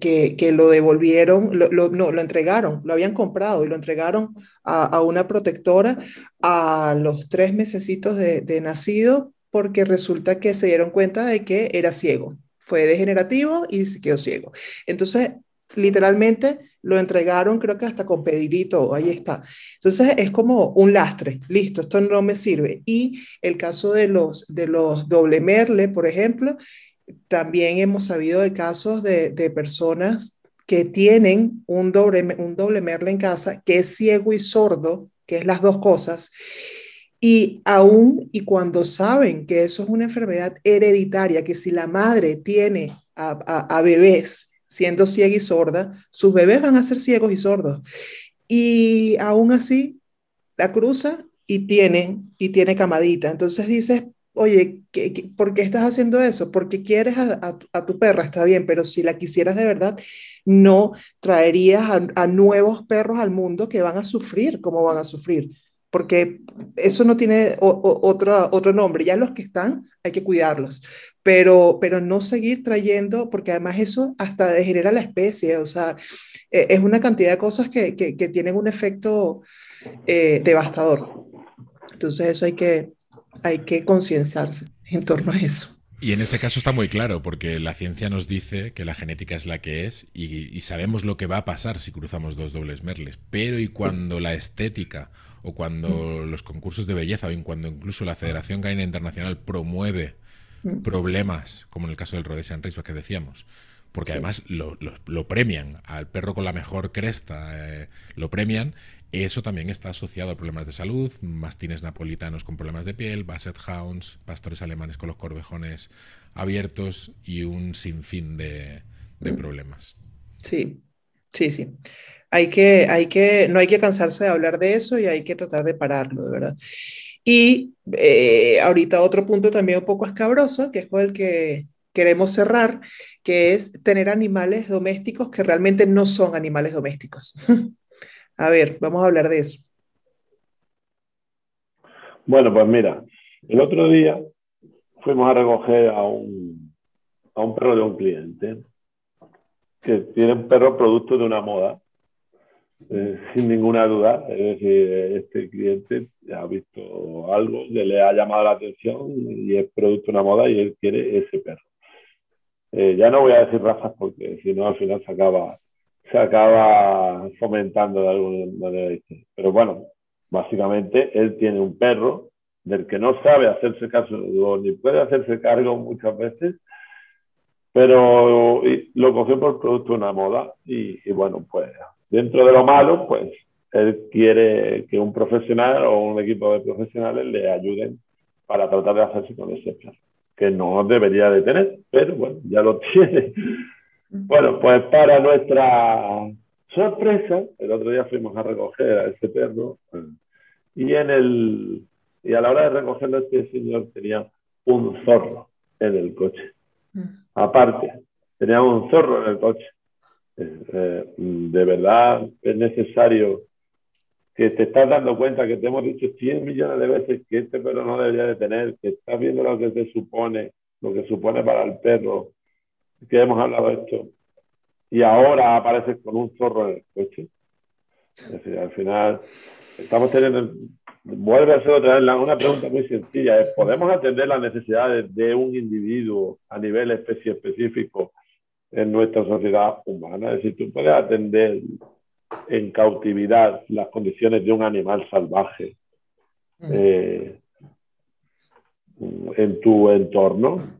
que, que, lo devolvieron, lo, no, lo entregaron, lo habían comprado y lo entregaron a, a una protectora a los tres mesecitos de, de nacido porque resulta que se dieron cuenta de que era ciego fue degenerativo y se quedó ciego. Entonces, literalmente lo entregaron, creo que hasta con pedirito, ahí está. Entonces es como un lastre, listo, esto no me sirve. Y el caso de los, de los doble merle, por ejemplo, también hemos sabido de casos de, de personas que tienen un doble, un doble merle en casa que es ciego y sordo, que es las dos cosas. Y aún y cuando saben que eso es una enfermedad hereditaria, que si la madre tiene a, a, a bebés siendo ciega y sorda, sus bebés van a ser ciegos y sordos. Y aún así, la cruza y tiene, y tiene camadita. Entonces dices, oye, por qué estás haciendo eso? Porque quieres a, tu perra, está bien, pero si la quisieras de verdad, no traerías a, nuevos perros al mundo que van a sufrir como van a sufrir porque eso no tiene otro, otro nombre. Ya los que están hay que cuidarlos, pero, pero no seguir trayendo, porque además eso hasta degenera la especie, o sea, e, es una cantidad de cosas que, que, tienen un efecto eh, devastador. Entonces eso hay que, hay que concienciarse en torno a eso. Y en ese caso está muy claro, porque la ciencia nos dice que la genética es la que es y, y sabemos lo que va a pasar si cruzamos dos dobles merles. Pero y cuando la estética o cuando los concursos de belleza o cuando incluso la Federación Canina Internacional promueve mm. problemas, como en el caso del Rhodesian Rizzo que decíamos, porque además lo, premian, al perro con la mejor cresta eh, lo premian, eso también está asociado a problemas de salud, mastines napolitanos con problemas de piel, basset hounds, pastores alemanes con los corvejones abiertos y un sinfín de, de mm. problemas. Sí, sí, sí hay que, hay que, no hay que cansarse de hablar de eso y hay que tratar de pararlo, de verdad. Y eh, ahorita otro punto también un poco escabroso, que es con el que queremos cerrar, que es tener animales domésticos que realmente no son animales domésticos. a ver, vamos a hablar de eso. Bueno, pues mira, el otro día fuimos a recoger a un, a un perro de un cliente que tiene un perro producto de una moda eh, sin ninguna duda. Es decir, este cliente ha visto algo que le ha llamado la atención y es producto de una moda y él quiere ese perro. Eh, ya no voy a decir razas porque si no al final se acaba, se acaba fomentando de alguna manera. Pero bueno, básicamente él tiene un perro del que no sabe hacerse caso ni puede hacerse cargo muchas veces, pero lo cogió por producto de una moda y, y bueno, pues Dentro de lo malo, pues él quiere que un profesional o un equipo de profesionales le ayuden para tratar de hacerse con ese perro, que no debería de tener, pero bueno, ya lo tiene. Bueno, pues para nuestra sorpresa, el otro día fuimos a recoger a ese perro y en el y a la hora de recogerlo este señor tenía un zorro en el coche. Aparte, tenía un zorro en el coche. Eh, de verdad es necesario que te estás dando cuenta que te hemos dicho 100 millones de veces que este perro no debería de tener, que estás viendo lo que te supone, lo que supone para el perro, que hemos hablado de esto, y ahora apareces con un zorro en el coche. Es decir, al final estamos teniendo, vuelve a ser otra vez una pregunta muy sencilla, ¿podemos atender las necesidades de un individuo a nivel especie específico en nuestra sociedad humana. Es decir, tú puedes atender en cautividad las condiciones de un animal salvaje mm. eh, en tu entorno.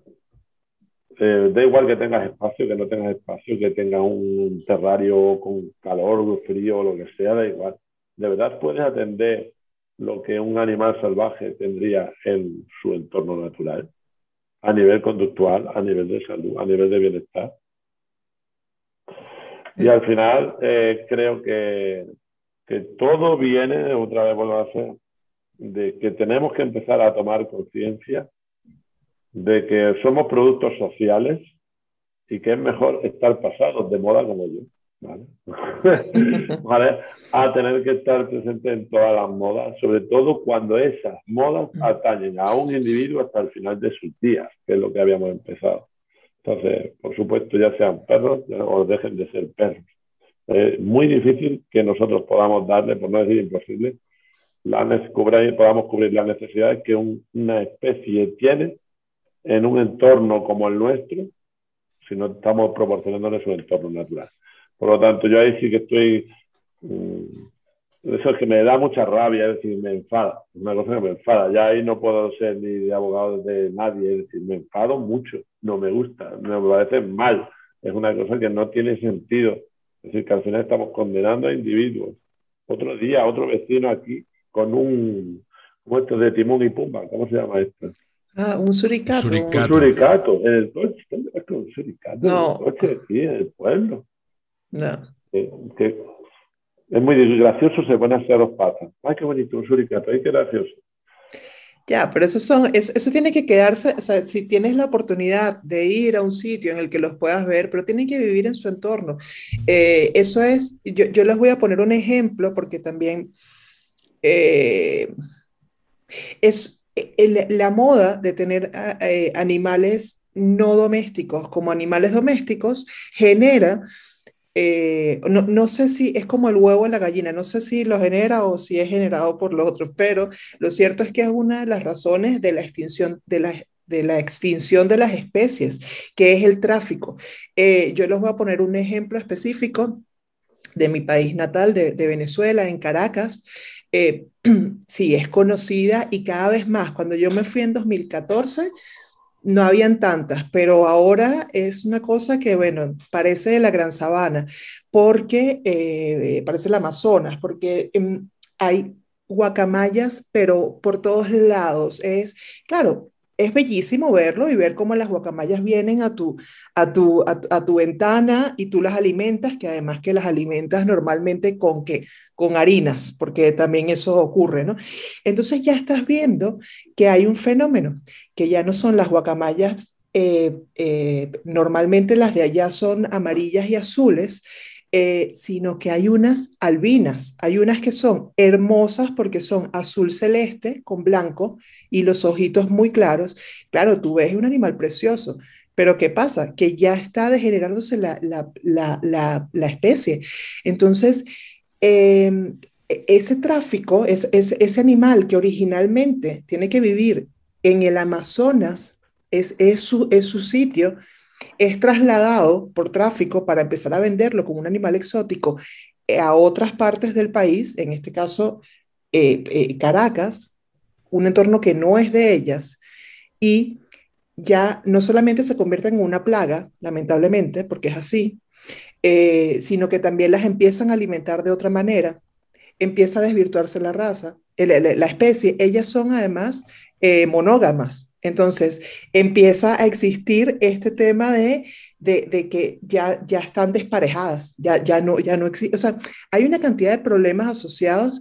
Eh, da igual que tengas espacio, que no tengas espacio, que tengas un terrario con calor, frío, lo que sea, da igual. De verdad puedes atender lo que un animal salvaje tendría en su entorno natural, a nivel conductual, a nivel de salud, a nivel de bienestar. Y al final eh, creo que, que, todo viene, otra vez vuelvo a hacer, de que tenemos que empezar a tomar conciencia de que somos productos sociales y que es mejor estar pasados de moda como yo. ¿vale? A tener que estar presente en todas las modas, sobre todo cuando esas modas atañen a un individuo hasta el final de sus días, que es lo que habíamos empezado. Entonces, por supuesto, ya sean perros o dejen de ser perros. Es muy difícil que nosotros podamos darle, por no decir imposible, la, cubrir, podamos cubrir las necesidades que una especie tiene en un entorno como el nuestro, si no estamos proporcionándole su entorno natural. Por lo tanto, yo ahí sí que estoy. Mm, eso es que me da mucha rabia, es decir, me enfada. Es una cosa que me enfada. Ya ahí no puedo ser ni de abogado de nadie, es decir, me enfado mucho. No me gusta, me parece mal. Es una cosa que no tiene sentido. Es decir, que al final estamos condenando a individuos. Otro día, otro vecino aquí con un. ¿Cómo esto de Timón y Pumba? ¿Cómo se llama esto? Ah, un suricato. Un suricato. En el coche. ¿Dónde vas con un suricato? No. En el coche, aquí, en el pueblo. No. Eh, es muy gracioso, se pone a hacer dos patas. Ay, qué bonito, un suricato, ay, qué gracioso. Ya, pero eso, son, eso, tiene que quedarse, o sea, si tienes la oportunidad de ir a un sitio en el que los puedas ver, pero tienen que vivir en su entorno. Eh, eso es, yo, yo, les voy a poner un ejemplo porque también eh, es la moda de tener animales no domésticos como animales domésticos genera eh, no, no, sé si es como el huevo en la gallina, no sé si lo genera o si es generado por los otros, pero lo cierto es que es una de las razones de la extinción de la, de la extinción de las especies, que es el tráfico. Eh, yo les voy a poner un ejemplo específico de mi país natal, de, de Venezuela, en Caracas. Eh, sí, es conocida y cada vez más. Cuando yo me fui en 2014, no habían tantas, pero ahora es una cosa que, bueno, parece la Gran Sabana, porque eh, parece el Amazonas, porque em, hay guacamayas, pero por todos lados. Es, claro, es bellísimo verlo y ver cómo las guacamayas vienen a tu, a tu, a, tu ventana y tú las alimentas, que además que las alimentas normalmente con qué? Con harinas, porque también eso ocurre, ¿no? Entonces ya estás viendo que hay un fenómeno, que ya no son las guacamayas, eh, eh, normalmente las de allá son amarillas y azules, eh, sino que hay unas albinas, hay unas que son hermosas porque son azul celeste con blanco y los ojitos muy claros. Claro, tú ves un animal precioso, pero ¿qué pasa? Que ya está degenerándose la, la, especie. Entonces, em, e, ese tráfico, es, ese animal que originalmente tiene que vivir en el Amazonas, es, es, su, es su sitio, es trasladado por tráfico para empezar a venderlo como un animal exótico eh, a otras partes del país, en este caso eh, eh, Caracas, un entorno que no es de ellas, y ya no solamente se convierte en una plaga, lamentablemente, porque es así, sino que también las empiezan a alimentar de otra manera, empieza a desvirtuarse la raza, la especie. Ellas son además monógamas, entonces, empieza a existir este tema de, de, que ya, ya están desparejadas, ya, ya no, ya no existe, o sea, hay una cantidad de problemas asociados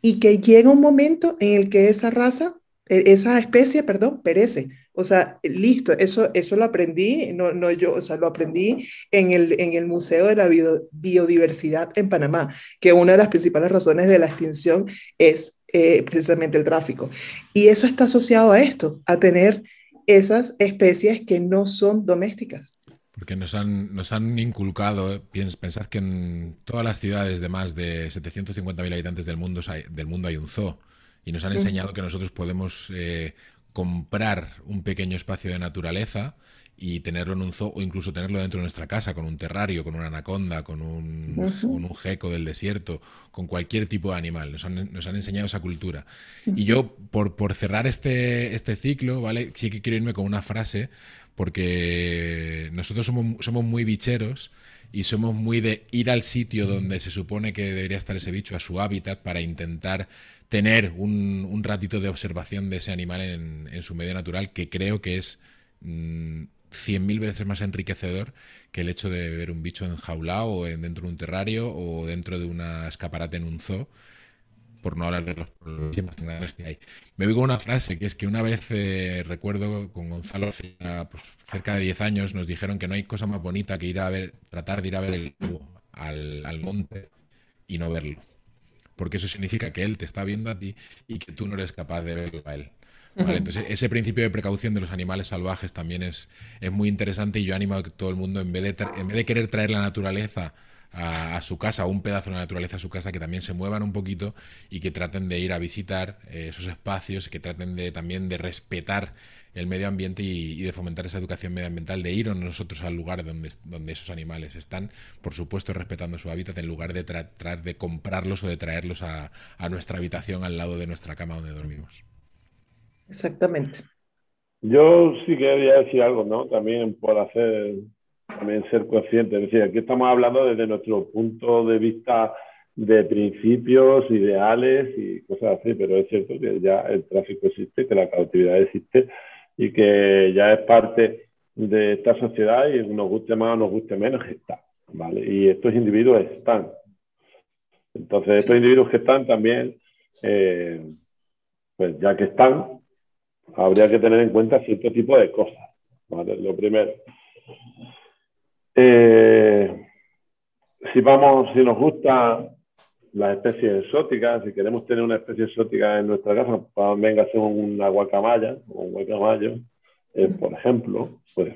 y que llega un momento en el que esa raza, e, esa especie, perdón, perece. O sea, listo, eso, eso lo aprendí, no, no yo, o sea, lo aprendí en el, en el Museo de la Biodiversidad en Panamá, que una de las principales razones de la extinción es eh, precisamente el tráfico. Y eso está asociado a esto, a tener esas especies que no son domésticas. Porque nos han, nos han inculcado, pensad que en todas las ciudades de más de 750.000 habitantes del mundo, del mundo hay un zoo. Y nos han enseñado que nosotros podemos eh, comprar un pequeño espacio de naturaleza y tenerlo en un zoo o incluso tenerlo dentro de nuestra casa con un terrario, con una anaconda, con un, con un geco del desierto, con cualquier tipo de animal. Nos han, nos han enseñado esa cultura. Y yo, por, por cerrar este, este ciclo, ¿vale? Sí que quiero irme con una frase porque nosotros somos, somos muy bicheros y somos muy de ir al sitio donde se supone que debería estar ese bicho, a su hábitat, para intentar tener un, un ratito de observación de ese animal en, en, su medio natural, que creo que es mmm, cien mil veces más enriquecedor que el hecho de ver un bicho enjaulado o dentro de un terrario o dentro de una escaparate en un zoo por no hablar de los problemas que hay. Me oigo una frase que es que una vez eh, recuerdo con Gonzalo, pues, cerca de 10 años, nos dijeron que no hay cosa más bonita que ir a ver, tratar de ir a ver el lobo al, al monte y no verlo. Porque eso significa que él te está viendo a ti y que tú no eres capaz de verlo a él. ¿Vale? Entonces, ese principio de precaución de los animales salvajes también es, es muy interesante y yo animo a que todo el mundo, en vez de, en vez de querer traer la naturaleza a, a, su casa, un pedazo de la naturaleza a su casa, que también se muevan un poquito y que traten de ir a visitar eh, esos espacios, que traten de también de respetar el medio ambiente y, y, de fomentar esa educación medioambiental, de ir nosotros al lugar donde, donde esos animales están, por supuesto respetando su hábitat, en lugar de tratar de comprarlos o de traerlos a, a nuestra habitación al lado de nuestra cama donde dormimos. Exactamente. Yo sí quería decir algo, ¿no? También por hacer también ser consciente. Es decir, aquí estamos hablando desde nuestro punto de vista de principios, ideales y cosas así, pero es cierto que ya el tráfico existe, que la cautividad existe y que ya es parte de esta sociedad y nos guste más o nos guste menos, está, ¿vale? Y estos individuos están. Entonces, estos individuos que están también, eh, pues ya que están, habría que tener en cuenta cierto tipo de cosas, ¿vale? Lo primero, eh, si vamos, si nos gustan las especies exóticas, si queremos tener una especie exótica en nuestra casa, pues venga a ser una guacamaya o un guacamayo, eh, por ejemplo, pues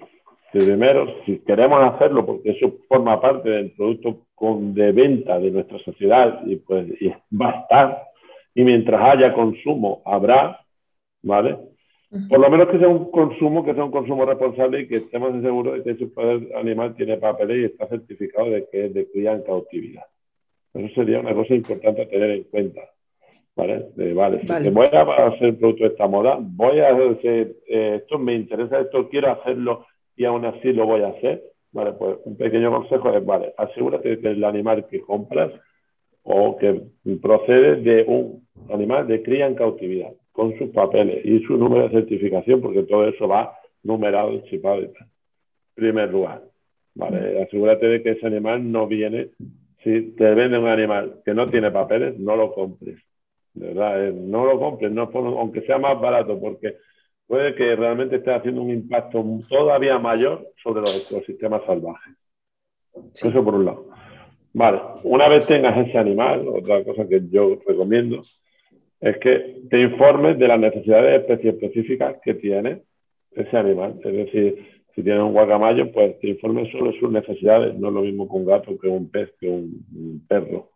primero, si queremos hacerlo, porque eso forma parte del producto con, de venta de nuestra sociedad y pues y va a estar, y mientras haya consumo habrá, ¿vale? Por lo menos que sea un consumo, que sea un consumo responsable y que estemos seguros de que ese animal tiene papeles y está certificado de que es de cría en cautividad. Eso sería una cosa importante a tener en cuenta. ¿Vale? De, vale, vale. Si voy a hacer producto de esta moda, voy a hacer eh, esto, me interesa esto, quiero hacerlo y aún así lo voy a hacer. Vale, pues un pequeño consejo es, vale, asegúrate de que el animal que compras o que procede de un animal de cría en cautividad con sus papeles y su número de certificación, porque todo eso va numerado, chipado y tal. Primer lugar, ¿vale? Asegúrate de que ese animal no viene. Si te vende un animal que no tiene papeles, no lo compres. De verdad, eh, no lo compres, no, aunque sea más barato, porque puede que realmente esté haciendo un impacto todavía mayor sobre los ecosistemas salvajes. Sí. Eso por un lado. Vale, una vez tengas ese animal, otra cosa que yo recomiendo es que te informes de las necesidades de especie específicas que tiene ese animal. Es decir, si tienes un guacamayo, pues te informes solo de sus necesidades. No es lo mismo que un gato, que un pez, que un, un perro.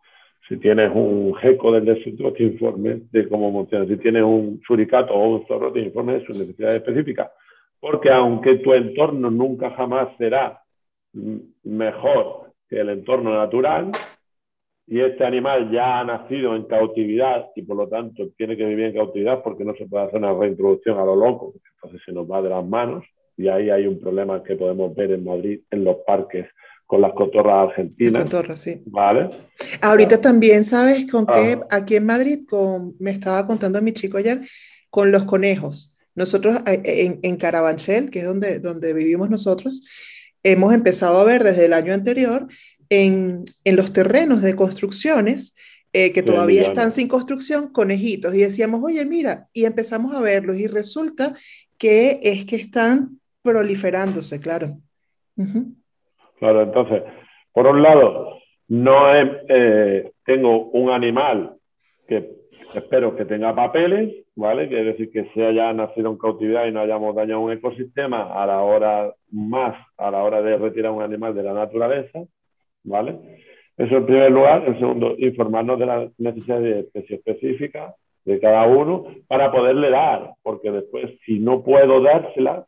Si tienes un geco del desierto, te informes de cómo funciona. Si tienes un suricato o un zorro, te informes de sus necesidades específicas. Porque aunque tu entorno nunca jamás será mejor que el entorno natural, y este animal ya ha nacido en cautividad y por lo tanto tiene que vivir en cautividad porque no se puede hacer una reintroducción a lo loco, entonces se nos va de las manos y ahí hay un problema que podemos ver en Madrid en los parques con las cotorras argentinas. Cotorras, sí. Vale. Ahorita también, ¿sabes con qué? Aquí en Madrid, con, me estaba contando mi chico ayer, con los conejos. Nosotros eh, en, en Carabanchel, que es donde, donde vivimos nosotros, hemos empezado a ver desde el año anterior en, en los terrenos de construcciones eh, que todavía están sin construcción, conejitos. Y decíamos, oye, mira, y empezamos a verlos y resulta que es que están proliferándose, claro. Uh -huh. Claro, entonces, por un lado, no es, eh, tengo un animal que espero que tenga papeles, ¿vale? Quiere decir que se haya nacido en cautividad y no hayamos dañado un ecosistema a la hora más, a la hora de retirar un animal de la naturaleza. ¿Vale? Eso en primer lugar. En segundo, informarnos de las necesidades de especie específica de cada uno para poderle dar, porque después, si no puedo dársela,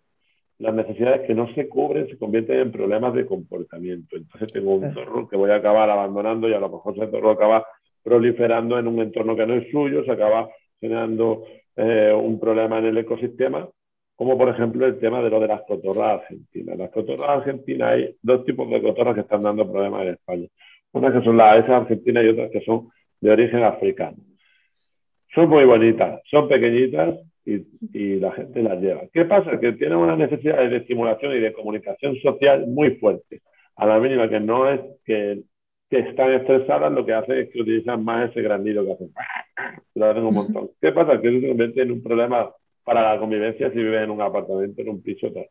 las necesidades que no se cubren se convierten en problemas de comportamiento. Entonces tengo un zorro que voy a acabar abandonando y a lo mejor ese zorro acaba proliferando en un entorno que no es suyo, se acaba generando eh, un problema en el ecosistema, como por ejemplo el tema de lo de las cotorras argentinas. Las cotorras argentinas hay dos tipos de cotorras que están dando problemas en España. Unas que son las argentinas y otras que son de origen africano. Son muy bonitas, son pequeñitas y, la gente las lleva. ¿Qué pasa? Que tienen una necesidad de estimulación y de comunicación social muy fuerte. A la mínima que no es que, están estresadas, lo que hace es que utilizan más ese granito que hacen. Lo hacen un montón. ¿Qué pasa? Que eso se convierte en un problema para la convivencia si viven en un apartamento, en un piso tal.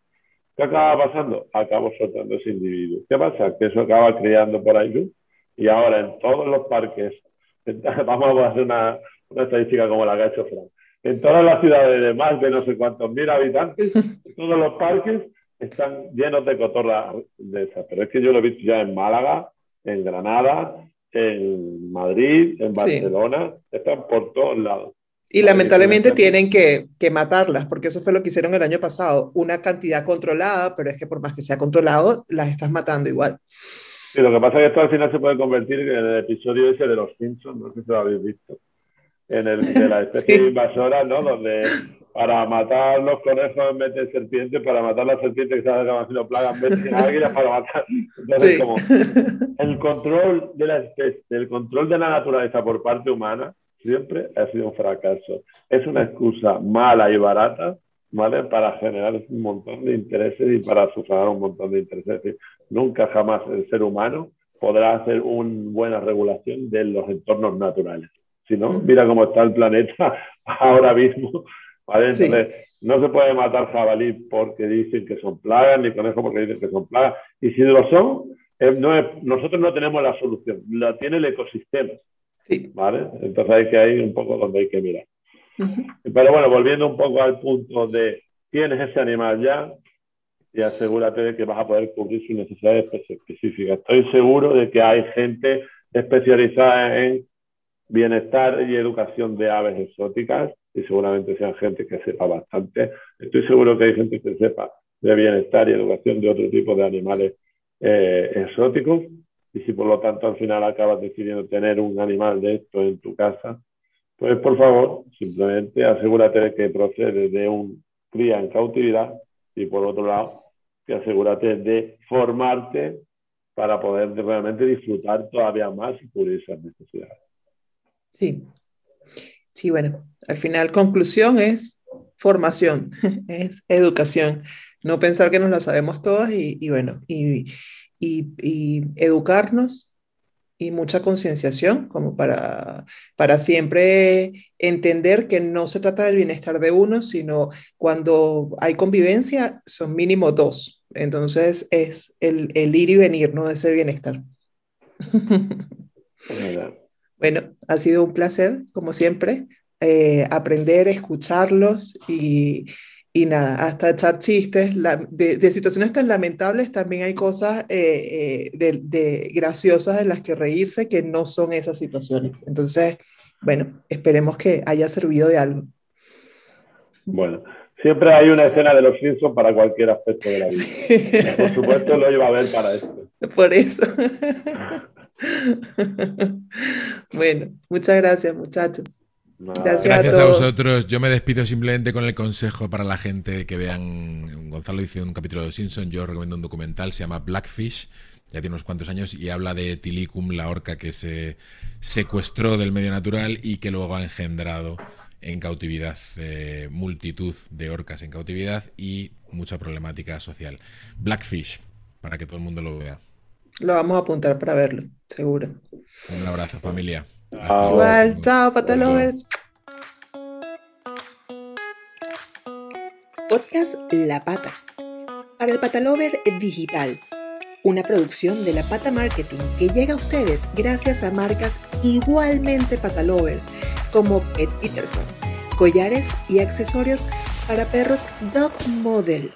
¿Qué acaba pasando? Acabo soltando ese individuo. ¿Qué pasa? Que eso acaba criando por ahí y ahora en todos los parques, vamos a hacer una, una estadística como la que ha hecho Frank en todas las ciudades de más de no sé cuántos mil habitantes, todos los parques están llenos de cotorras de esas. Pero es que yo lo he visto ya en Málaga, en Granada, en Madrid, en Barcelona, están por todos lados. Y lamentablemente tienen que, que, matarlas, porque eso fue lo que hicieron el año pasado. Una cantidad controlada, pero es que por más que sea controlado, las estás matando igual. Sí, lo que pasa es que esto al final se puede convertir en el episodio ese de los Simpsons, no sé si lo habéis visto en el de la especie invasora, ¿no? Donde para matar los conejos en vez de serpientes, para matar las serpientes que se si lo plagan en vez de para matar. Entonces, como el control de la especie, el control de la naturaleza por parte humana siempre ha sido un fracaso. Es una excusa mala y barata, ¿vale? Para generar un montón de intereses y para sufragar un montón de intereses. Es decir, nunca jamás el ser humano podrá hacer una buena regulación de los entornos naturales. Si no, mira cómo está el planeta ahora mismo. no se puede matar jabalí porque dicen que son plagas, ni conejos porque dicen que son plagas. Y si lo son, eh, nosotros no tenemos la solución, la tiene el ecosistema. ¿Vale? Entonces hay que ir un poco donde hay que mirar. Pero bueno, volviendo un poco al punto de tienes ese animal ya y asegúrate de que vas a poder cubrir sus necesidades específicas. Estoy seguro de que hay gente especializada en bienestar y educación de aves exóticas, y seguramente sean gente que sepa bastante. Estoy seguro que hay gente que sepa de bienestar y educación de otro tipo de animales eh, exóticos. Y si por lo tanto al final acabas decidiendo tener un animal de esto en tu casa, pues por favor, simplemente asegúrate de que procede de un cría en cautividad y por otro lado, que asegúrate de formarte para poder realmente disfrutar todavía más y cubrir esas necesidades. Sí, sí, bueno, al final conclusión es formación, es educación. No pensar que nos la sabemos todas y, bueno, y, educarnos y mucha concienciación como para, para siempre entender que no se trata del bienestar de uno, sino cuando hay convivencia son mínimo dos. Entonces es el, el ir y venir, ¿no? De ese bienestar. Bueno, ha sido un placer, como siempre, eh, aprender, escucharlos y, y, nada, hasta echar chistes. de, situaciones tan lamentables también hay cosas eh, eh, de, graciosas de las que reírse que no son esas situaciones. Entonces, bueno, esperemos que haya servido de algo. Bueno, siempre hay una escena de los Simpsons para cualquier aspecto de la vida. Por supuesto, lo iba a ver para esto. Por eso. bueno, muchas gracias muchachos. Gracias, a, vosotros. Yo me despido simplemente con el consejo para la gente que vean. Gonzalo dice un capítulo de Simpson. Yo recomiendo un documental, se llama Blackfish. Ya tiene unos cuantos años y habla de Tilicum, la orca que se secuestró del medio natural y que luego ha engendrado en cautividad eh, multitud de orcas en cautividad y mucha problemática social. Blackfish, para que todo el mundo lo vea. Lo vamos a apuntar para verlo, seguro. Un abrazo, familia. Igual, chao, patalovers. Podcast La Pata. Para el Patalover Digital. Una producción de La Pata Marketing que llega a ustedes gracias a marcas igualmente patalovers como Pet Peterson, collares y accesorios para perros Dog Model